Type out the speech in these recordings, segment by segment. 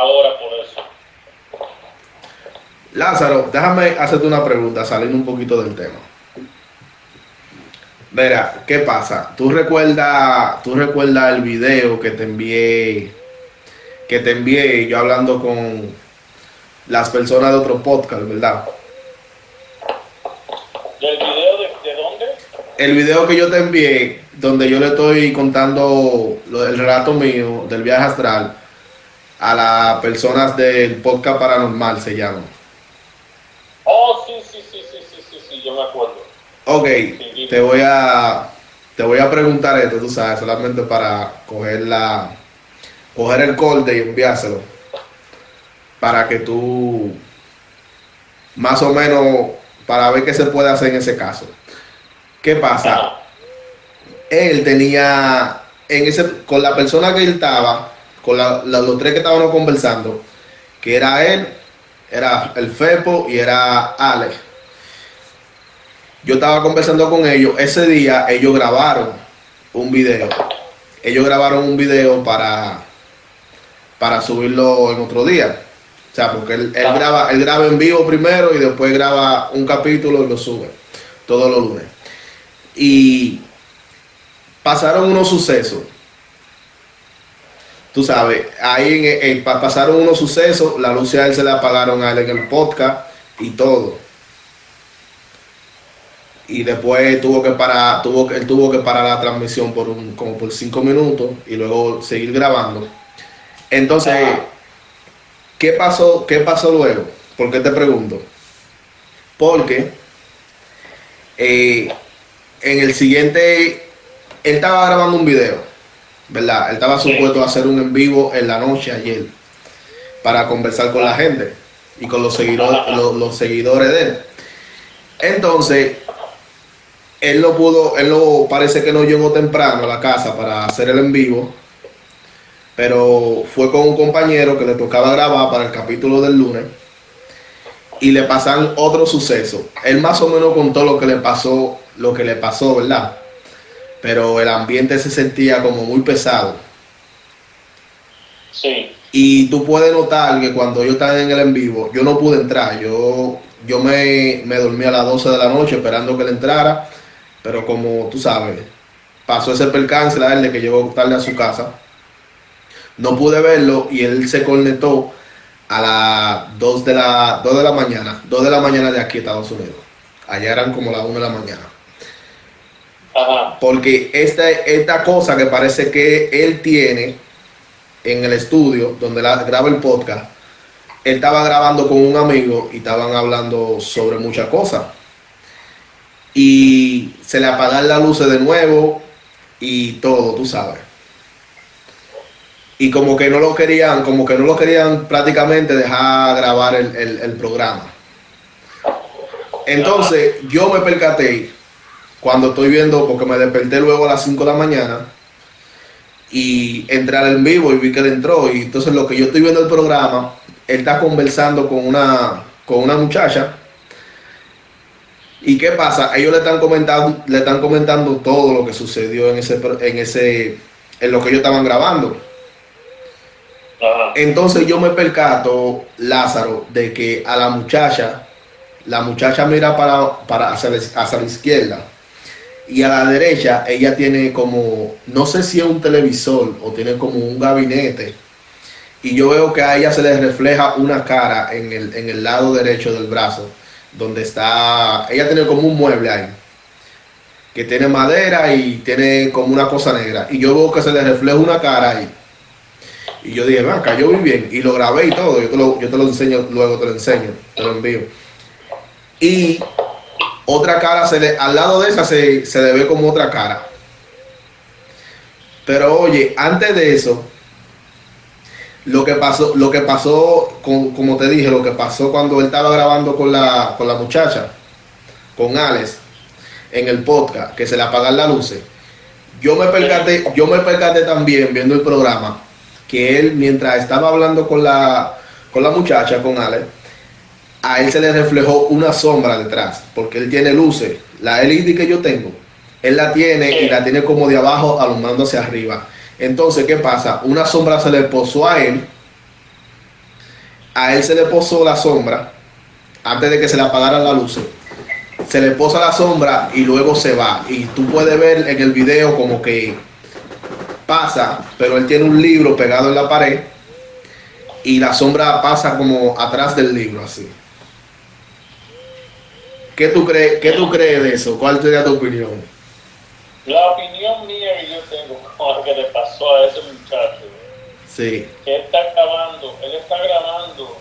ahora por eso. Lázaro, déjame hacerte una pregunta, saliendo un poquito del tema. Mira, ¿qué pasa? ¿Tú recuerdas, tú recuerdas el video que te envié, que te envié yo hablando con las personas de otro podcast, ¿verdad? ¿Del video de, de dónde? El video que yo te envié, donde yo le estoy contando lo- el relato mío del viaje astral a las personas del podcast paranormal, se llama. Oh, sí, sí, sí, sí, sí, sí, sí, yo me acuerdo. Ok, te voy a te voy a preguntar esto, tú sabes, solamente para coger la coger el corte y enviárselo para que tú más o menos para ver qué se puede hacer en ese caso. ¿Qué pasa? Ajá. Él tenía en ese con la persona que él estaba, con la- la- los tres que estábamos conversando, que era él, era el Fepo y era Alex. Yo estaba conversando con ellos. Ese día ellos grabaron un video. Ellos grabaron un video para, para subirlo en otro día. O sea, porque él, él Ah. graba, él graba en vivo primero y después graba un capítulo y lo sube todos los lunes. Y pasaron unos sucesos. Tú sabes, ahí en, en- pa- pasaron unos sucesos, la luz a él se le apagaron a él en el podcast y todo y después tuvo que parar, tuvo que, él tuvo que parar la transmisión por un, como por cinco minutos y luego seguir grabando. Entonces, Ajá. ¿qué pasó? ¿Qué pasó luego? ¿Por qué te pregunto? Porque eh, en el siguiente, él estaba grabando un video, ¿verdad? Él estaba supuesto a hacer un en vivo en la noche ayer para conversar con la gente y con los seguidores, los seguidores de él. Entonces, él no pudo, él no, parece que no llegó temprano a la casa para hacer el en vivo, pero fue con un compañero que le tocaba grabar para el capítulo del lunes y le pasan otro suceso. Él más o menos contó lo que le pasó, lo que le pasó, ¿verdad? Pero el ambiente se sentía como muy pesado. Sí. Y tú puedes notar que cuando yo estaba en el en vivo, yo no pude entrar. Yo, yo me, me dormí a las 12 de la noche esperando que él entrara. Pero como tú sabes, pasó ese percance la él de que llegó tarde a su casa. No pude verlo y él se conectó a las 2 de la, 2 de la mañana. 2 de la mañana de aquí, Estados Unidos. Allá eran como las 1 de la mañana. Porque esta, esta cosa que parece que él tiene en el estudio donde la, graba el podcast, él estaba grabando con un amigo y estaban hablando sobre muchas cosas. Y se le apagaron las luces de nuevo y todo, tú sabes. Y como que no lo querían, como que no lo querían prácticamente dejar grabar el- el programa. Entonces yo me percaté cuando estoy viendo, porque me desperté luego a las 5 de la mañana y entré al en vivo y vi que él entró. Y entonces lo que yo estoy viendo el programa, él está conversando con una, con una muchacha. ¿Y qué pasa? Ellos le están comentando, le están comentando todo lo que sucedió en ese, en ese, en lo que ellos estaban grabando. Ajá. Entonces yo me percato, Lázaro, de que a la muchacha, la muchacha mira para, para hacia, hacia la izquierda y a la derecha ella tiene como, no sé si es un televisor o tiene como un gabinete. Y yo veo que a ella se le refleja una cara en el, en el lado derecho del brazo, donde está, ella tiene como un mueble ahí, que tiene madera y tiene como una cosa negra. Y yo veo que se le refleja una cara ahí. Y yo dije, acá yo vi bien. Y lo grabé y todo. Yo te lo, yo te lo enseño, luego te lo enseño, te lo envío. Y otra cara, se le, al lado de esa se, se le ve como otra cara. Pero oye, antes de eso, lo que pasó, lo que pasó, con- como te dije, lo que pasó cuando él estaba grabando con la, con la muchacha, con Alex, en el podcast, que se le apagan las luces. Yo me percaté, yo me percaté también viendo el programa que él mientras estaba hablando con la con la muchacha, con Alex, a él se le reflejó una sombra detrás, porque él tiene luces. La LED que yo tengo, él la tiene y la tiene como de abajo alumbrando hacia arriba. Entonces, ¿qué pasa? Una sombra se le posó a él a él se le posó la sombra antes de que se le apagaran las luces. Se le posa la sombra y luego se va. Y tú puedes ver en el video como que pasa, pero él tiene un libro pegado en la pared y la sombra pasa como atrás del libro así. ¿Qué tú crees, qué tú crees de eso? ¿Cuál sería tu opinión? La opinión mía que yo tengo con lo que le pasó a ese muchacho, Sí, que él está grabando, él está grabando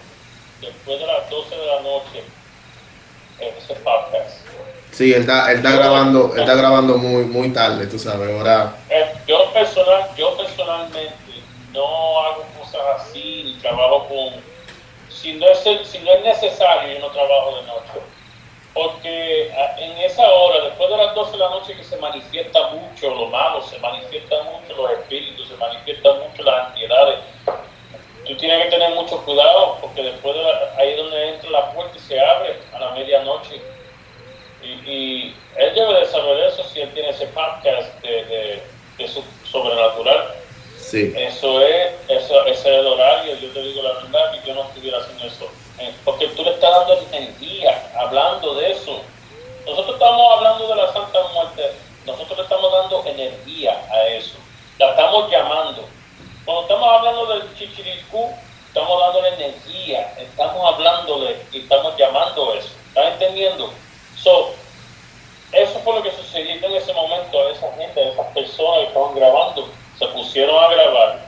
después de las 12 de la noche ese podcast. sí, él está, él está grabando, él está grabando muy, muy tarde, tú sabes, ahora. Eh, Yo, personal, yo personalmente no hago cosas así, ni trabajo con... Si no, es, si no es necesario, yo no trabajo de noche. Porque ah, en esa hora, después de las 12 de la noche, que se manifiesta mucho lo malo, se manifiesta mucho los espíritus, se manifiestan mucho las ansiedades. Tú tienes que tener mucho cuidado, porque después de la- ahí es donde entra la puerta y se abre a la medianoche. Y, y él debe de saber eso si él tiene ese podcast de, de, de su sobrenatural. Sí, Eso es, eso, ese es el horario, yo te digo la verdad, que yo no estuviera haciendo eso. Eh, Porque tú le estás dando energía, hablando de eso. Nosotros estamos hablando de la Santa Muerte, nosotros le estamos dando energía a eso. La estamos llamando. Cuando estamos hablando del chichiricú, estamos dándole energía, estamos hablándole y estamos llamando eso. ¿Estás entendiendo? So, eso fue lo que sucedió en ese momento a esa gente, a esas personas que estaban grabando. Se pusieron a grabar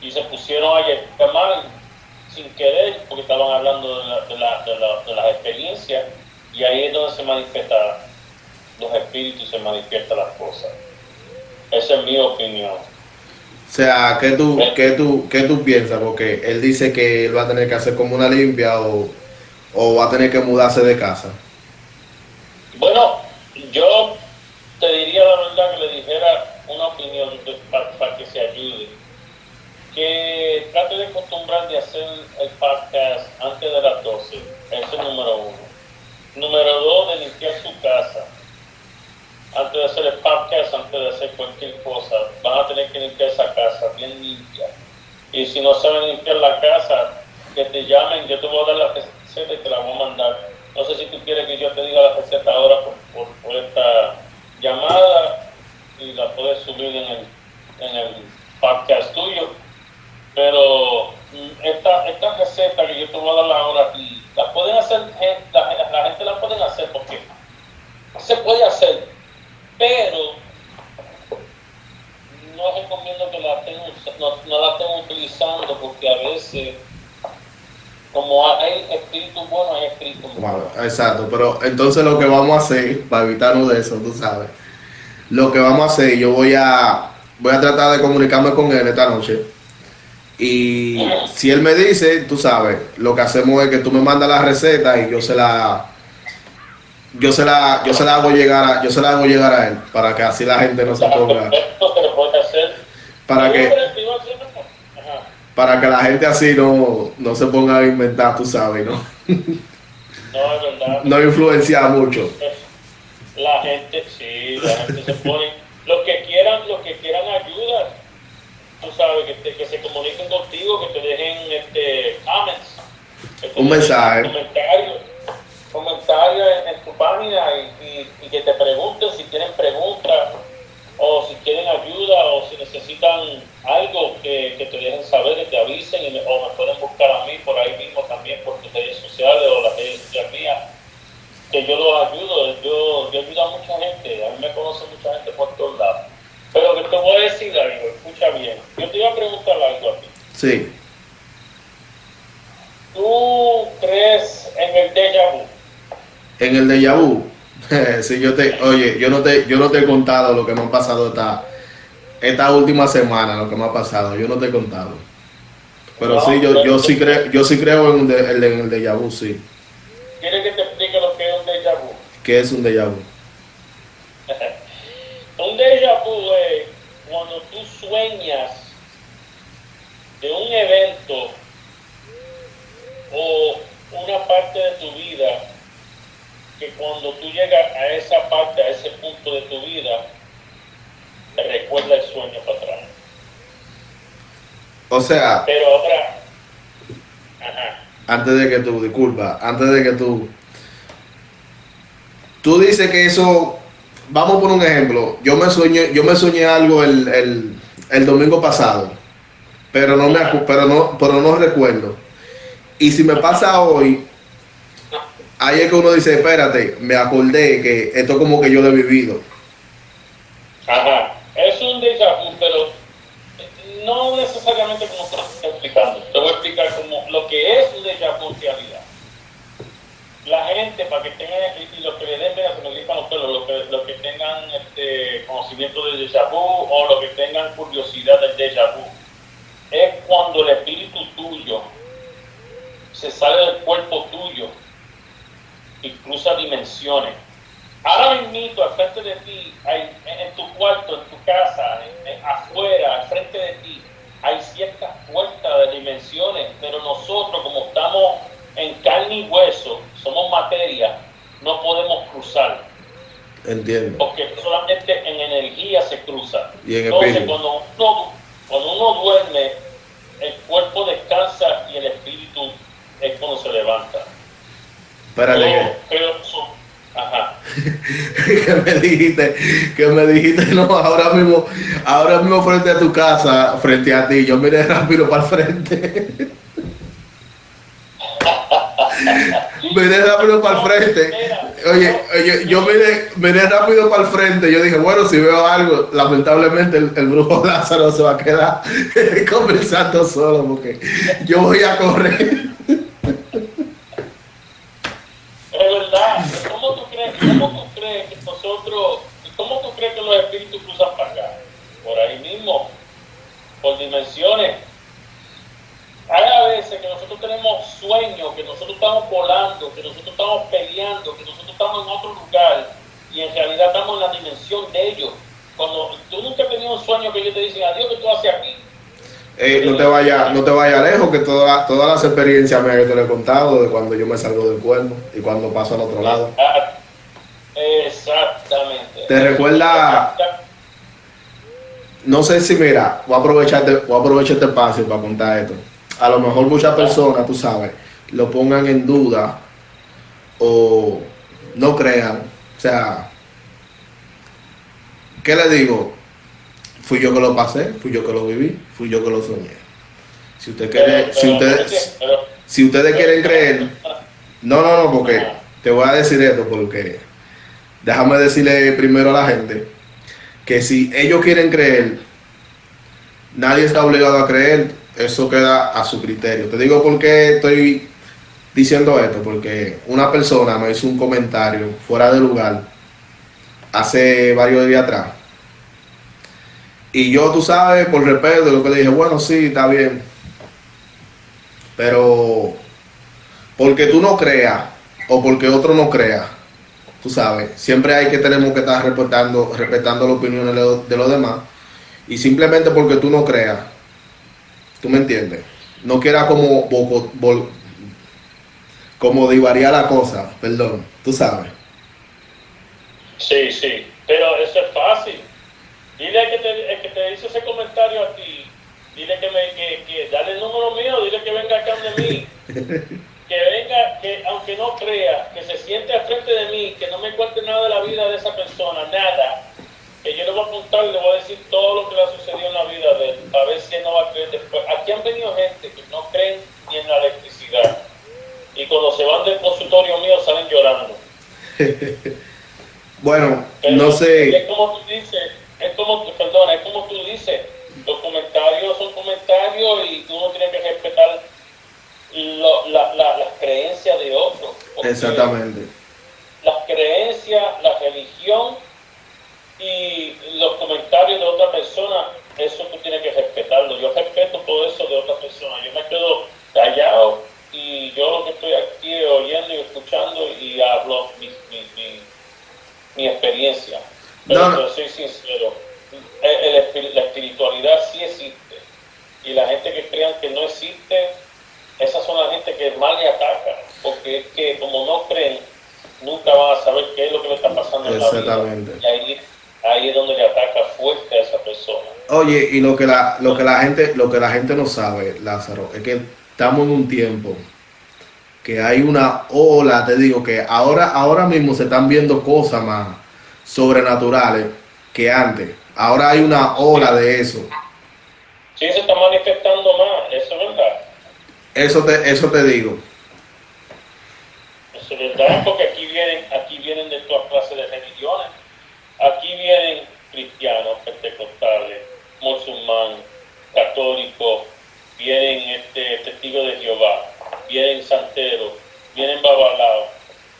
y se pusieron a llamar sin querer porque estaban hablando de, la- de la- de la- de las experiencias y ahí es donde se manifiestan se manifiestan las cosas. Esa es mi opinión. o sea, ¿qué tú, qué tú, qué tú piensas? Porque él dice que él va a tener que hacer como una limpia o, o va a tener que mudarse de casa. Bueno, yo te diría la verdad que le dijera una opinión de- para, para que se ayude. Que trate de acostumbrar de hacer el podcast antes de las 12. Eso es número uno. Número dos, de limpiar su casa. Antes de hacer el podcast, antes de hacer cualquier cosa, van a tener que limpiar esa casa bien limpia. Y si no saben limpiar la casa, que te llamen, yo te voy a dar la receta y te la voy a mandar. No sé si tú quieres que yo te diga la receta ahora por, por, esta llamada y la puedes subir en el, en el podcast tuyo. Pero mm, esta, esta receta que yo te voy a dar ahora, la pueden hacer, gen- la, la gente la pueden hacer porque se puede hacer, pero no recomiendo que la estén, no, no la estén utilizando porque a veces, como hay espíritus buenos, hay espíritus malos. Wow, exacto, pero entonces lo que vamos a hacer, para evitarnos de eso, tú sabes, lo que vamos a hacer, yo voy a, voy a tratar de comunicarme con él esta noche. Y si él me dice, tú sabes, lo que hacemos es que tú me mandas la receta y yo se la yo se la yo se la hago llegar a yo se la hago llegar a él para que así la gente no se ponga para que para que la gente así no, no se ponga a inventar, tú sabes, ¿no? No, es verdad. No influenciar mucho. La gente, sí, la gente se pone. Los que quieran, los que quieran ayuda, tú sabes, que, te- que se comuniquen contigo, que te dejen este, comments. que te Un dejen mensaje. Comentarios, comentarios en, en tu página y, y- y que te pregunten si tienen preguntas o si quieren ayuda o si necesitan algo que, que te dejen saber, que te avisen y me- o me pueden buscar a mí por ahí mismo también por tus redes sociales o las redes sociales mías que yo los ayudo, yo, yo ayudo a mucha gente, a mí me conoce mucha gente por todos lados. Pero que te voy a decir algo, escucha bien. Yo te iba a preguntar algo a ti. Sí. ¿Tú crees en el déjà vu? En el déjà vu, si yo te, oye, yo no te, yo no te he contado lo que me ha pasado esta, esta última semana, lo que me ha pasado, yo no te he contado. Pero sí, yo, yo sí creo, yo sí creo en, de- en el déjà vu, sí. ¿Quieres que te explique lo que es un déjà vu? ¿Qué es un déjà vu? Un déjà vu es cuando tú sueñas de un evento o una parte de tu vida que cuando tú llegas a esa parte, a ese punto de tu vida, te recuerda el sueño para atrás. O sea, Pero ahora, ajá, antes de que tú, disculpa, antes de que tú, tú dices que eso, vamos por un ejemplo, yo me soñé, yo me soñé algo el, el, el domingo pasado, pero no me pero no, pero no recuerdo. Y si me pasa hoy, ahí es que uno dice, espérate, me acordé que esto como que yo lo he vivido. Ajá, es un déjà vu, pero no necesariamente como te estoy explicando. Te voy a explicar como lo que es un déjà vu en realidad. La gente, para que tengan, y los que le den, mira, se me gripan los pelos, los que, los que tengan este conocimiento del déjà vu o los que tengan curiosidad del déjà vu, es cuando el espíritu tuyo se sale del cuerpo tuyo y cruza dimensiones. Ahora mismo, al frente de ti, en, tu cuarto, en tu casa, afuera, al frente de ti, hay ciertas puertas de dimensiones, pero nosotros, como estamos en carne y hueso, somos materia, no podemos cruzar. Entiendo. Porque solamente en energía se cruza. Y en Entonces, cuando uno, cuando uno duerme, el cuerpo descansa y el espíritu es cuando se levanta. Espérate. Pero, Ajá. que me dijiste, que me dijiste, no, ahora mismo, ahora mismo frente a tu casa, frente a ti, yo miré rápido para el frente. miré rápido para el frente. Oye, oye yo miré, miré, rápido para el frente. Yo dije, bueno, si veo algo, lamentablemente el, el brujo Lázaro se va a quedar conversando solo porque yo voy a correr. ¿cómo tú crees que nosotros, cómo tú crees que los espíritus cruzan para acá? Por ahí mismo, por dimensiones. Hay a veces que nosotros tenemos sueños, que nosotros estamos volando, que nosotros estamos peleando, que nosotros estamos en otro lugar y en realidad estamos en la dimensión de ellos. Cuando tú nunca has tenido un sueño que ellos te dicen, adiós, que tú haces aquí? Eh, no te vaya no te vaya lejos que todas las experiencias me que te lo he contado de cuando yo me salgo del cuerno y cuando paso al otro lado Exactamente. ¿Te recuerda? No sé si, mira, voy a aprovechar, voy a aprovechar este espacio para contar esto. A lo mejor muchas personas, tú sabes, lo pongan en duda o no crean. O sea, ¿qué le digo? Fui yo que lo pasé, fui yo que lo viví, fui yo que lo soñé. Si usted quiere, si ustedes, si ustedes quieren creer, no, no, no, porque te voy a decir esto porque déjame decirle primero a la gente que si ellos quieren creer, nadie está obligado a creer, eso queda a su criterio. Te digo por qué estoy diciendo esto, porque una persona me hizo un comentario fuera de lugar hace varios días atrás. Y yo, tú sabes, por respeto, lo que le dije, bueno, sí, está bien. Pero porque tú no creas o porque otro no crea, tú sabes, siempre hay que tenemos que estar respetando, respetando las opiniones de los demás. Y simplemente porque tú no creas, tú me entiendes, no quieras como, como divaría la cosa, perdón, tú sabes. Sí, sí, pero eso es fácil. Dile que te, que te hizo ese comentario a ti, dile que me, que, que dale el de mí. que venga, que aunque no crea, que se siente al frente de mí, que no me cuente nada de la vida de esa persona, nada, que yo le voy a apuntar, le voy a decir todo lo que le ha sucedido en la vida de él, a ver si él no va a creer después. Aquí han venido gente que no creen ni en la electricidad, y cuando se van del consultorio mío salen llorando. bueno, no sé. Es como tú dices, es como, perdón, es como tú dices, los comentarios son comentarios y tú no tienes que respetar lo, la, la, las creencias de otros. Exactamente. Las creencias, la religión y los comentarios de otra persona, eso tú tienes que respetarlo. Yo respeto todo eso de otra persona. Yo me quedo callado y yo lo que estoy aquí oyendo y escuchando y hablo mi, mi, mi, mi experiencia. Pero soy sincero, la espiritualidad sí existe. Y la gente que crean que no existe, esas son las gente que más le ataca, porque es que como no creen, nunca van a saber qué es lo que le está pasando en la vida. Y ahí, ahí es donde le ataca fuerte a esa persona. Oye, y lo que la, lo que la gente, lo que la gente no sabe, Lázaro, es que estamos en un tiempo que hay una ola, te digo que ahora, ahora mismo se están viendo cosas más sobrenaturales que antes. Ahora hay una ola de eso. Sí, se está manifestando más, eso es verdad. Eso te, eso te digo. Eso es verdad, porque aquí vienen, aquí vienen de todas clases de religiones. Aquí vienen cristianos, pentecostales, musulmanes, católicos, vienen este, testigos de Jehová, vienen santeros, vienen babalaos,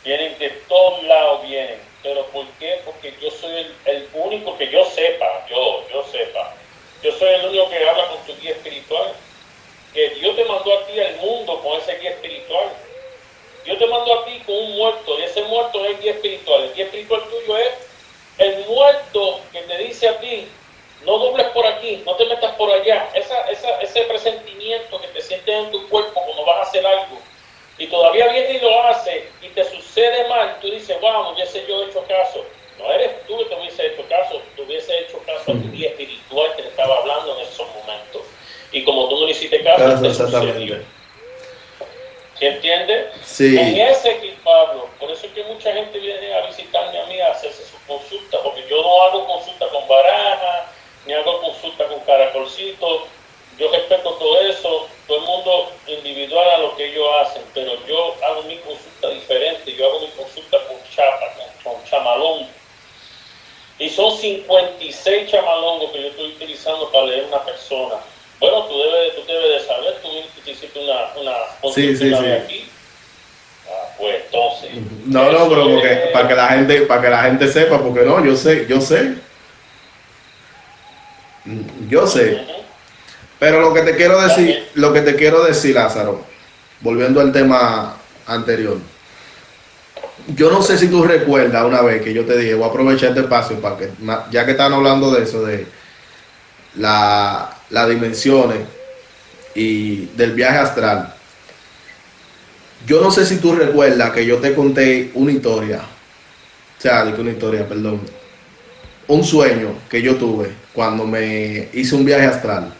vienen de todos lados vienen. Pero ¿por qué? Porque yo soy el, el único que yo sepa, yo, yo sepa, yo soy el único que habla con tu guía espiritual. Te mandó a ti al mundo con ese guía espiritual. Dios te mandó a ti con un muerto y ese muerto es el guía espiritual. El guía espiritual tuyo es el muerto que te dice a ti, no dobles por aquí, no te metas por allá. Esa, esa, ese presentimiento que te sientes en tu cuerpo cuando vas a hacer algo y todavía viene y lo hace y te sucede mal, tú dices, vamos, ya sé yo he hecho caso. No eres tú que te hubiese hecho caso, tú hubiese hecho caso a tu guía espiritual que te estaba hablando en esos momentos. Y como tú no le hiciste caso, te sucedió. ¿Sí entiendes? Sí. En ese Pablo, por eso es que mucha gente viene a visitarme a mí a hacerse sus consultas, porque yo no hago consulta con baraja, ni hago consulta con caracolcito, yo respeto todo eso, todo el mundo individual a lo que ellos hacen, pero yo hago mi consulta diferente, yo hago mi consulta con chapa, con, con chamalón. Y son 56 chamalongos que yo estoy utilizando para leer una persona. Bueno, tú debes, tú debes de saber, tú hiciste una, Sí, sí, sí. aquí. Ah, pues entonces. No, no, pero porque, es- para que la gente, para que la gente sepa, porque no, yo sé, yo sé. Mm, Yo sé. Pero lo que te quiero decir, lo que te quiero decir, Lázaro, volviendo al tema anterior. Yo no sé si tú recuerdas una vez que yo te dije, voy a aprovechar este espacio para que, ya que están hablando de eso, de la, las dimensiones y del viaje astral. Yo no sé si tú recuerdas que yo te conté una historia, o sea, una historia, perdón, un sueño que yo tuve cuando me hice un viaje astral.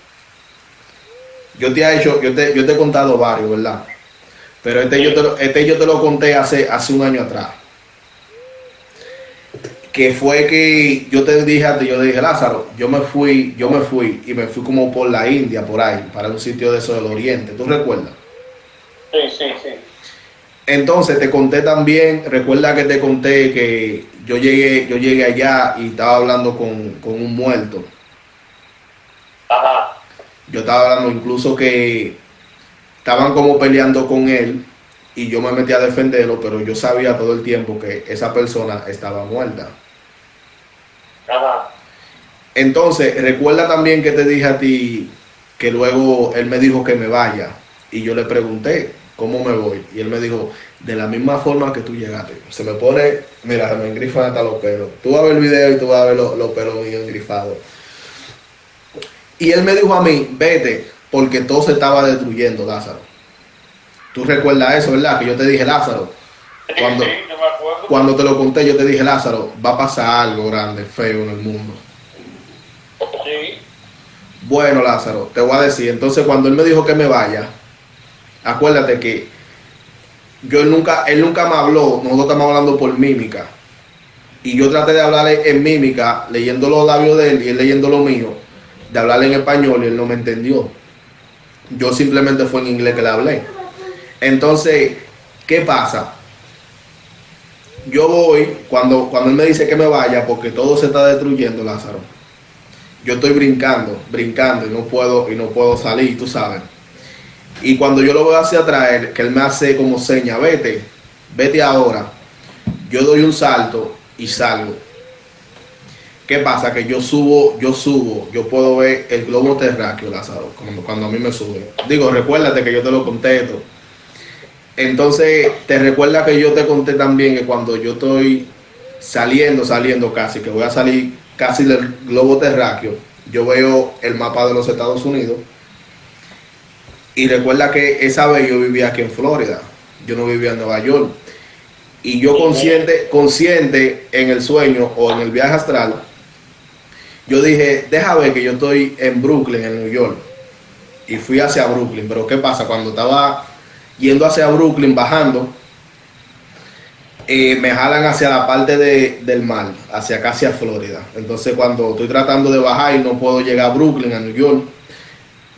Yo te he hecho, yo te, yo te he contado varios, ¿verdad? Pero este, yo, te lo, este yo te lo conté hace, hace un año atrás. Que fue que yo te dije a ti, yo te dije, Lázaro, yo me fui, yo me fui y me fui como por la India, por ahí, para un sitio de eso del Oriente. ¿Tú recuerdas? Sí, sí, sí. Entonces te conté también, recuerda que te conté que yo llegué, yo llegué allá y estaba hablando con, con un muerto. Ajá. Yo estaba hablando incluso que estaban como peleando con él y yo me metí a defenderlo, pero yo sabía todo el tiempo que esa persona estaba muerta. Ajá. Entonces, recuerda también que te dije a ti que luego él me dijo que me vaya y yo le pregunté cómo me voy y él me dijo de la misma forma que tú llegaste. Se me pone, mira, se me engrifan hasta los pelos. Tú vas a ver el video y tú vas a ver los, los pelos míos engrifados. Y él me dijo a mí, vete, porque todo se estaba destruyendo, Lázaro. Tú recuerdas eso, ¿verdad? Que yo te dije, Lázaro, Cuando- sí, me cuando te lo conté, yo te dije, Lázaro, va a pasar algo grande, feo en el mundo. Sí. Bueno, Lázaro, te voy a decir, entonces cuando él me dijo que me vaya, acuérdate que yo nunca, él nunca me habló, nosotros estamos hablando por mímica. Y yo traté de hablarle en mímica, leyendo los labios de él y él leyendo lo mío, de hablarle en español y él no me entendió. Yo simplemente fue en inglés que le hablé. Entonces, ¿qué pasa? Yo voy, cuando, cuando él me dice que me vaya, porque todo se está destruyendo, Lázaro yo estoy brincando, brincando y no puedo y no puedo salir, tú sabes. Y cuando yo lo veo hacia atrás, que él me hace como seña, vete, vete ahora. Yo doy un salto y salgo. ¿Qué pasa? Que yo subo, yo subo, yo puedo ver el globo terráqueo, Lázaro, cuando, cuando a mí me sube. Digo, recuérdate que yo te lo conté esto. Entonces, te recuerda que yo te conté también que cuando yo estoy saliendo, saliendo casi, que voy a salir casi del globo terráqueo, yo veo el mapa de los Estados Unidos. Y recuerda que esa vez yo vivía aquí en Florida, yo no vivía en Nueva York. Y yo consciente, consciente en el sueño o en el viaje astral, yo dije, deja ver que yo estoy en Brooklyn, en New York. Y fui hacia Brooklyn. Pero ¿qué pasa? Cuando estaba yendo hacia Brooklyn, bajando, eh, me jalan hacia la parte de, del mar, hacia acá, hacia Florida. Entonces cuando estoy tratando de bajar y no puedo llegar a Brooklyn, a New York,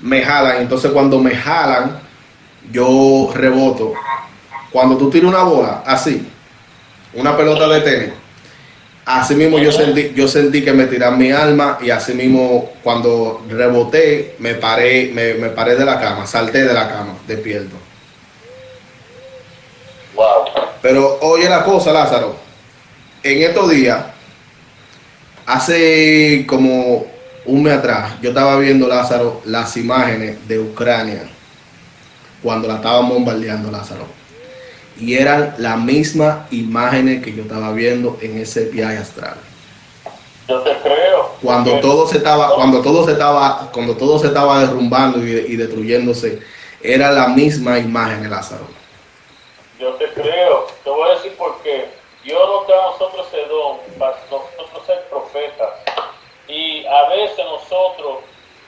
me jalan. Entonces cuando me jalan, yo reboto. Cuando tú tiras una bola, así, una pelota de tenis, así mismo yo sentí, yo sentí que me tiran mi alma y así mismo cuando reboté, me paré, me, me paré de la cama, salté de la cama, despierto. Pero oye la cosa, Lázaro. En estos días, hace como un mes atrás, yo estaba viendo, Lázaro, las imágenes de Ucrania cuando la estaban bombardeando, Lázaro. Y eran las mismas imágenes que yo estaba viendo en ese viaje astral. Yo te creo. Cuando todo se estaba, cuando todo se estaba, cuando todo se estaba derrumbando y, y destruyéndose, era la misma imagen, Lázaro. Yo te creo. Te voy a decir por qué. Dios nos da a nosotros ese don para nosotros ser profetas. Y a veces nosotros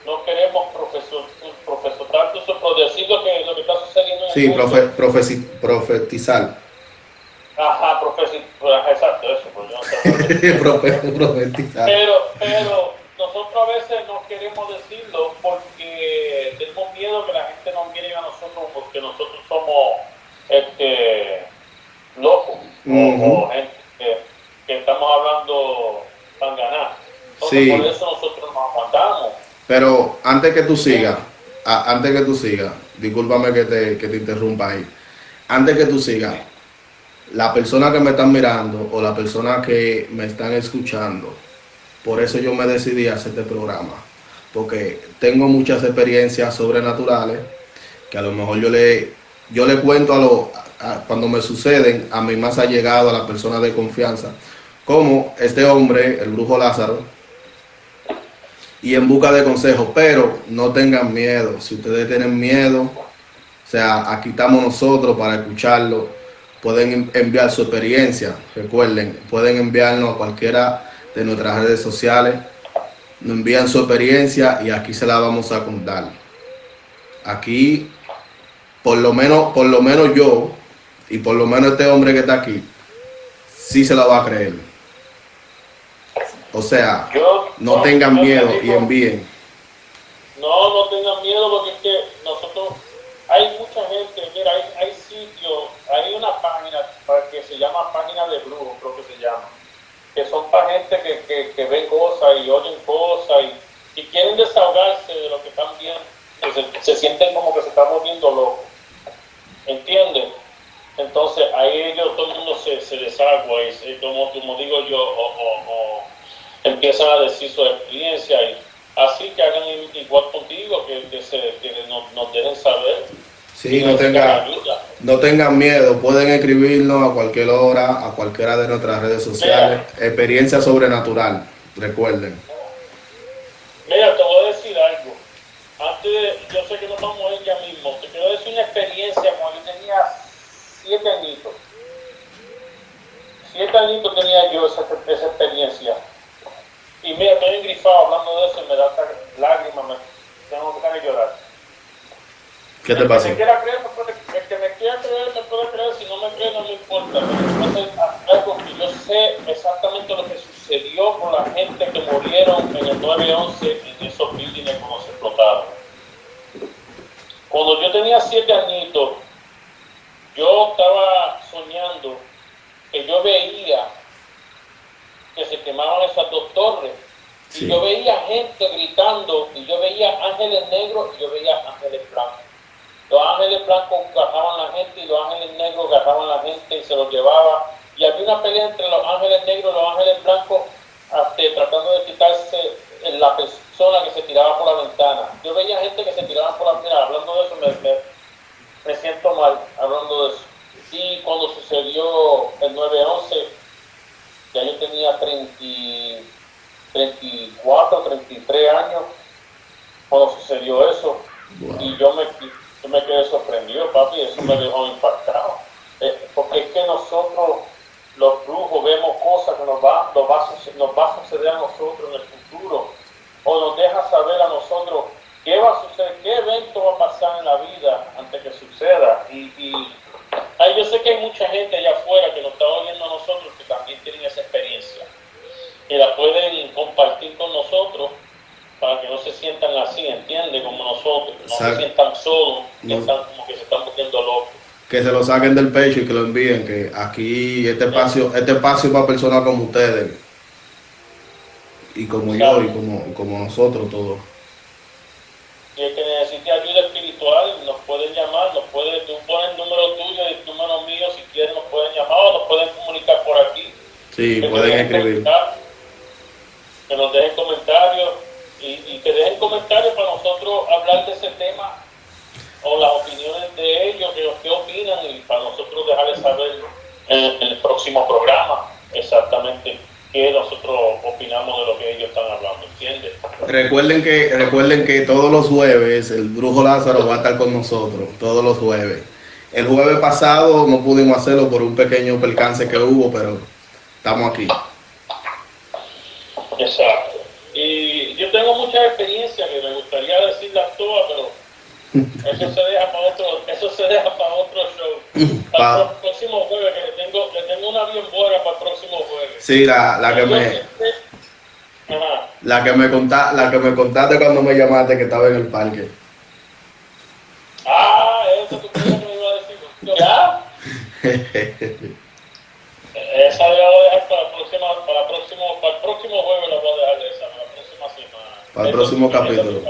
no queremos profesor, profesor por decir lo que, lo que está sucediendo en sí, el mundo. Profe, profetizar. Ajá, profetizar. Exacto, eso. Pues yo no profetizar. Pero, pero nosotros a veces no queremos decirlo porque tenemos miedo que la gente no mire a nosotros porque nosotros somos este, loco o, gente que, estamos hablando para ganar. Entonces, por eso nosotros nos aguantamos. Pero antes que tú sigas, antes que tú sigas, discúlpame que te, que te interrumpa ahí. Antes que tú sigas, la persona que me están mirando o la persona que me están escuchando, por eso yo me decidí a hacer este programa, porque tengo muchas experiencias sobrenaturales que a lo mejor yo le yo le cuento a lo, cuando me suceden a mi más allegado, a la persona de confianza, como este hombre, el brujo Lázaro, y en busca de consejos, pero no tengan miedo, si ustedes tienen miedo, o sea, aquí estamos nosotros para escucharlo, pueden enviar su experiencia, recuerden, pueden enviarnos a cualquiera de nuestras redes sociales, nos envían su experiencia y aquí se la vamos a contar. Aquí por lo menos, por lo menos yo, y por lo menos este hombre que está aquí, sí se lo va a creer. O sea, no, tengan miedo y envíen. No, no tengan miedo porque es que nosotros, hay mucha gente, mira, hay, hay sitios, hay una página que se llama página de brujos, creo que se llama, que son para gente que, que, que ve cosas y oyen cosas y, y quieren desahogarse de lo que están viendo, se, se sienten como que se están volviendo locos. ¿Entienden? Entonces ahí ellos, todo el mundo se, se desagua y, como, como, digo yo, o, empiezan a decir su experiencia y así que hagan igual contigo, que, que, se, que nos, nos, dejen saber. Sí, no, tengan, no tengan miedo, pueden escribirnos a cualquier hora, a cualquiera de nuestras redes sociales. Experiencia sobrenatural, recuerden. Mira, te voy a decir algo. Antes, yo sé que no vamos a ir ya mismo, te quiero decir una experiencia cuando yo tenía siete añitos. Siete añitos tenía yo esa, esa experiencia. Y mira, estoy engrifado hablando de eso y me da lágrimas, me tengo que llorar. ¿Qué te pasa? El que, me quiera creer, me puede, el que me quiera creer, me puede creer, si no me cree, no me importa. Pero algo que yo sé exactamente lo que sucedió con la gente que murieron en el 9-11 en esos buildings cuando se explotaron. Cuando yo tenía siete añitos, yo estaba soñando que yo veía que se quemaban esas dos torres. Y yo veía gente gritando, y yo veía ángeles negros y yo veía ángeles blancos. Los ángeles blancos agarraban a la gente y los ángeles negros agarraban a la gente y se los llevaban. Y había una pelea entre los ángeles negros y los ángeles blancos hasta tratando de quitarse la persona que se tiraba por la ventana. Yo veía gente que se tiraba por la ventana. Hablando de eso, me, me, siento mal hablando de eso. Y cuando sucedió el 9-11, ya yo tenía 30, 34, 33 años cuando sucedió eso. Y yo me yo me quedé sorprendido, papi, eso me dejó impactado. Eh, porque es que nosotros, los brujos, vemos cosas que nos va, nos, va, nos va a suceder a nosotros en el futuro. O nos deja saber a nosotros ¿qué va a suceder? ¿Qué evento va a pasar en la vida antes que suceda? Y, y ay, yo sé que hay mucha gente allá afuera que nos está oyendo a nosotros que también tienen esa experiencia y la pueden compartir con nosotros para que no se sientan así, ¿entiende? Como nosotros, no se sientan solos, que están como que se están poniendo locos. Que se lo saquen del pecho y que lo envíen, que aquí este espacio, este espacio es para personas como ustedes y como yo y como, como nosotros todos. Si el que necesite ayuda espiritual, nos pueden llamar, nos puede, tú pones el número tuyo y el número mío, si quieren nos pueden llamar o nos pueden comunicar por aquí. Sí, pueden escribir. Que nos dejen comentarios y, y que dejen comentarios para nosotros hablar de ese tema o las opiniones de ellos, que, opinan y para nosotros dejarles saber en el próximo programa exactamente qué nosotros opinamos de lo que ellos están hablando, ¿entiendes? Recuerden que, recuerden que todos los jueves el brujo Lázaro va a estar con nosotros, todos los jueves. El jueves pasado no pudimos hacerlo por un pequeño percance que hubo, pero estamos aquí. Exacto. Y yo tengo mucha experiencia que me gustaría decirlas todas, pero eso se deja para otro, eso se deja para otro show. Para el próximo jueves, que le tengo, le tengo una bien buena para el próximo jueves. Sí, la, la que me. La que me contaste, la que me contaste cuando me llamaste que estaba en el parque. Ah, eso tú me iba a decir. ¿Ya? próximo, jueves, la voy a dejar esa, para la próxima semana. Para el próximo capítulo.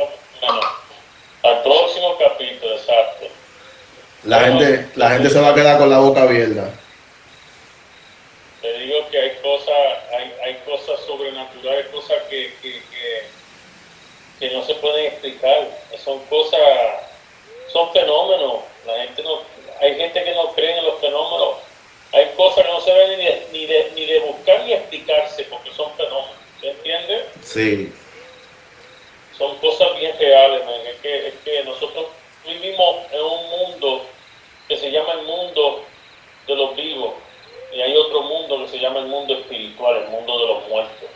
Al próximo capítulo, exacto. La gente, la gente se va a quedar con la boca abierta. Te digo que hay cosas, hay, hay cosas sobrenaturales, cosas que, que, que, no se pueden explicar. Son cosas, son fenómenos. La gente no, hay gente que no cree en los fenómenos. Hay cosas que no se ven ni de, ni de, ni de buscar ni explicarse porque son fenómenos. ¿Se entiende? Sí son cosas bien reales, Es, que, es que nosotros vivimos en un mundo que se llama el mundo de los vivos y hay otro mundo que se llama el mundo espiritual, el mundo de los muertos.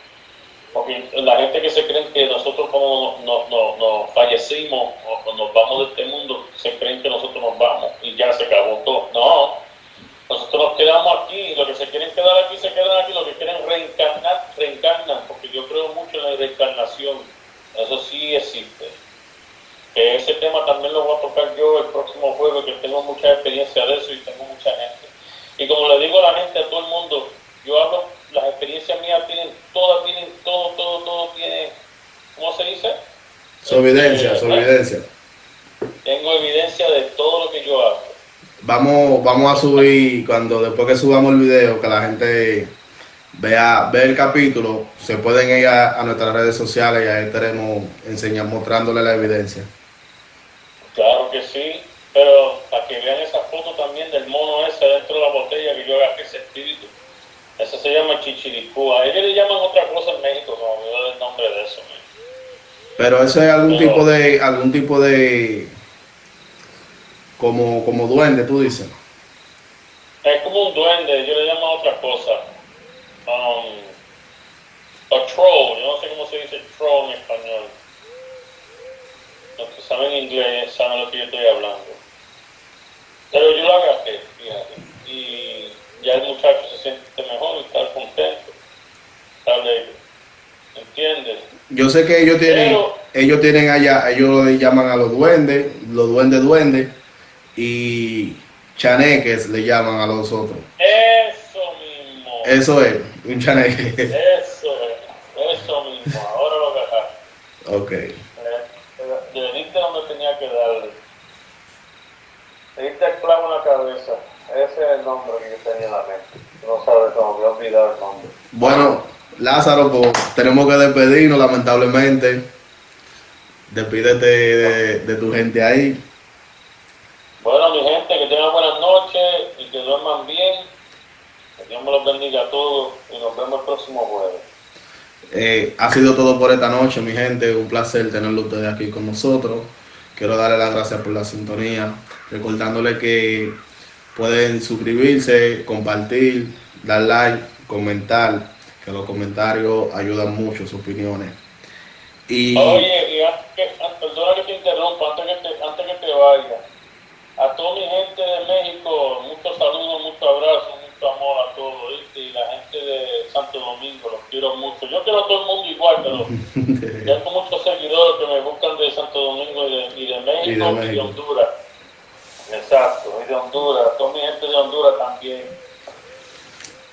Porque la gente que se cree que nosotros como nos, nos, fallecimos o cuando nos vamos de este mundo, se creen que nosotros nos vamos y ya se acabó todo. No, nosotros nos quedamos aquí y los que se quieren quedar aquí se quedan aquí, los que quieren reencarnar, reencarnan, porque yo creo mucho en la reencarnación eso sí existe. ese tema también lo voy a tocar yo el próximo jueves, que tengo mucha experiencia de eso y tengo mucha gente. Y como le digo a la gente, a todo el mundo, yo hablo, las experiencias mías tienen, todas tienen, todo, todo, todo tiene, ¿cómo se dice? Su evidencia, eh, su evidencia. Tengo evidencia de todo lo que yo hago. Vamos, vamos a subir, cuando después que subamos el video, que la gente vea, ve el capítulo, se pueden ir a, nuestras redes sociales y ahí estaremos enseñando, mostrándole la evidencia. Claro que sí, pero para que vean esa foto también del mono ese dentro de la botella que yo agarré ese espíritu. Ese se llama chichiricú. A ellos le llaman otra cosa en México, no me olvidó el nombre de eso. Pero eso es algún tipo de, algún tipo de, como, como duende, tú dices. Es como un duende, yo le llamo otra cosa um, a troll, yo no sé cómo se dice troll en español. Los que saben inglés saben lo que yo estoy hablando. Pero yo lo agarré, fíjate. Y ya el muchacho se siente mejor y está contento. Está alegre. ¿Entiendes? Yo sé que ellos tienen, ellos tienen allá, ellos le llaman a los duendes, los duendes duendes, y chaneques le llaman a los otros. Eso mismo. Eso es. Un chaneque. Eso, eso mismo, ahora lo agarraste. Ok. Le, le diste donde tenía que darle. Le diste el clavo en la cabeza. Ese es el nombre que yo tenía en la mente. No sabes cómo, me he olvidado el nombre. Bueno, Lázaro, pues tenemos que despedirnos lamentablemente. Despídete de, de tu gente ahí. Bueno, mi gente, que tengan buenas noches y que duerman bien Dios me los bendiga a todos y nos vemos el próximo jueves. Eh, ha sido todo por esta noche, mi gente. Un placer tenerlo ustedes aquí con nosotros. Quiero darle las gracias por la sintonía, recordándole que pueden suscribirse, compartir, dar like, comentar, que los comentarios ayudan mucho, sus opiniones. Y... Oye, y perdona que te vaya. A toda mi gente de México, muchos saludos, muchos abrazos, mucho amor a todos. Y la gente de Santo Domingo, los quiero mucho. Yo quiero a todo el mundo igual, pero tengo muchos seguidores que me buscan de Santo Domingo y de, y de México y de, México. y de Honduras. Exacto, y de Honduras, toda mi gente de Honduras también.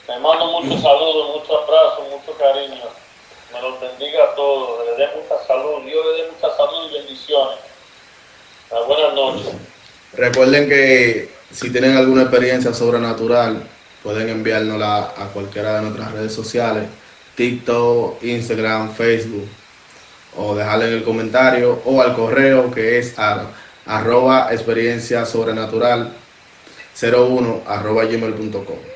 Me mando muchos saludos, muchos abrazos, mucho cariño. Me los bendiga a todos, le dé mucha salud, Dios le dé mucha salud y bendiciones. Buenas noches. Recuerden que si tienen alguna experiencia sobrenatural, pueden enviárnosla a cualquiera de nuestras redes sociales, TikTok, Instagram, Facebook, o dejarle en el comentario o al correo que es a, arroba experiencia sobrenatural 01 arroba gmail.com.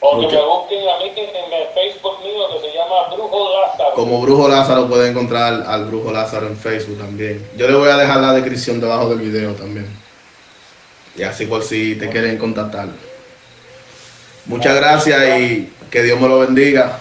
O que me busquen a mí que en el Facebook mío que se llama Brujo Lázaro. Como Brujo Lázaro puede encontrar al Brujo Lázaro en Facebook también. Yo le voy a dejar la descripción debajo del video también. Y así por si te quieren contactar. Muchas gracias y que Dios me lo bendiga.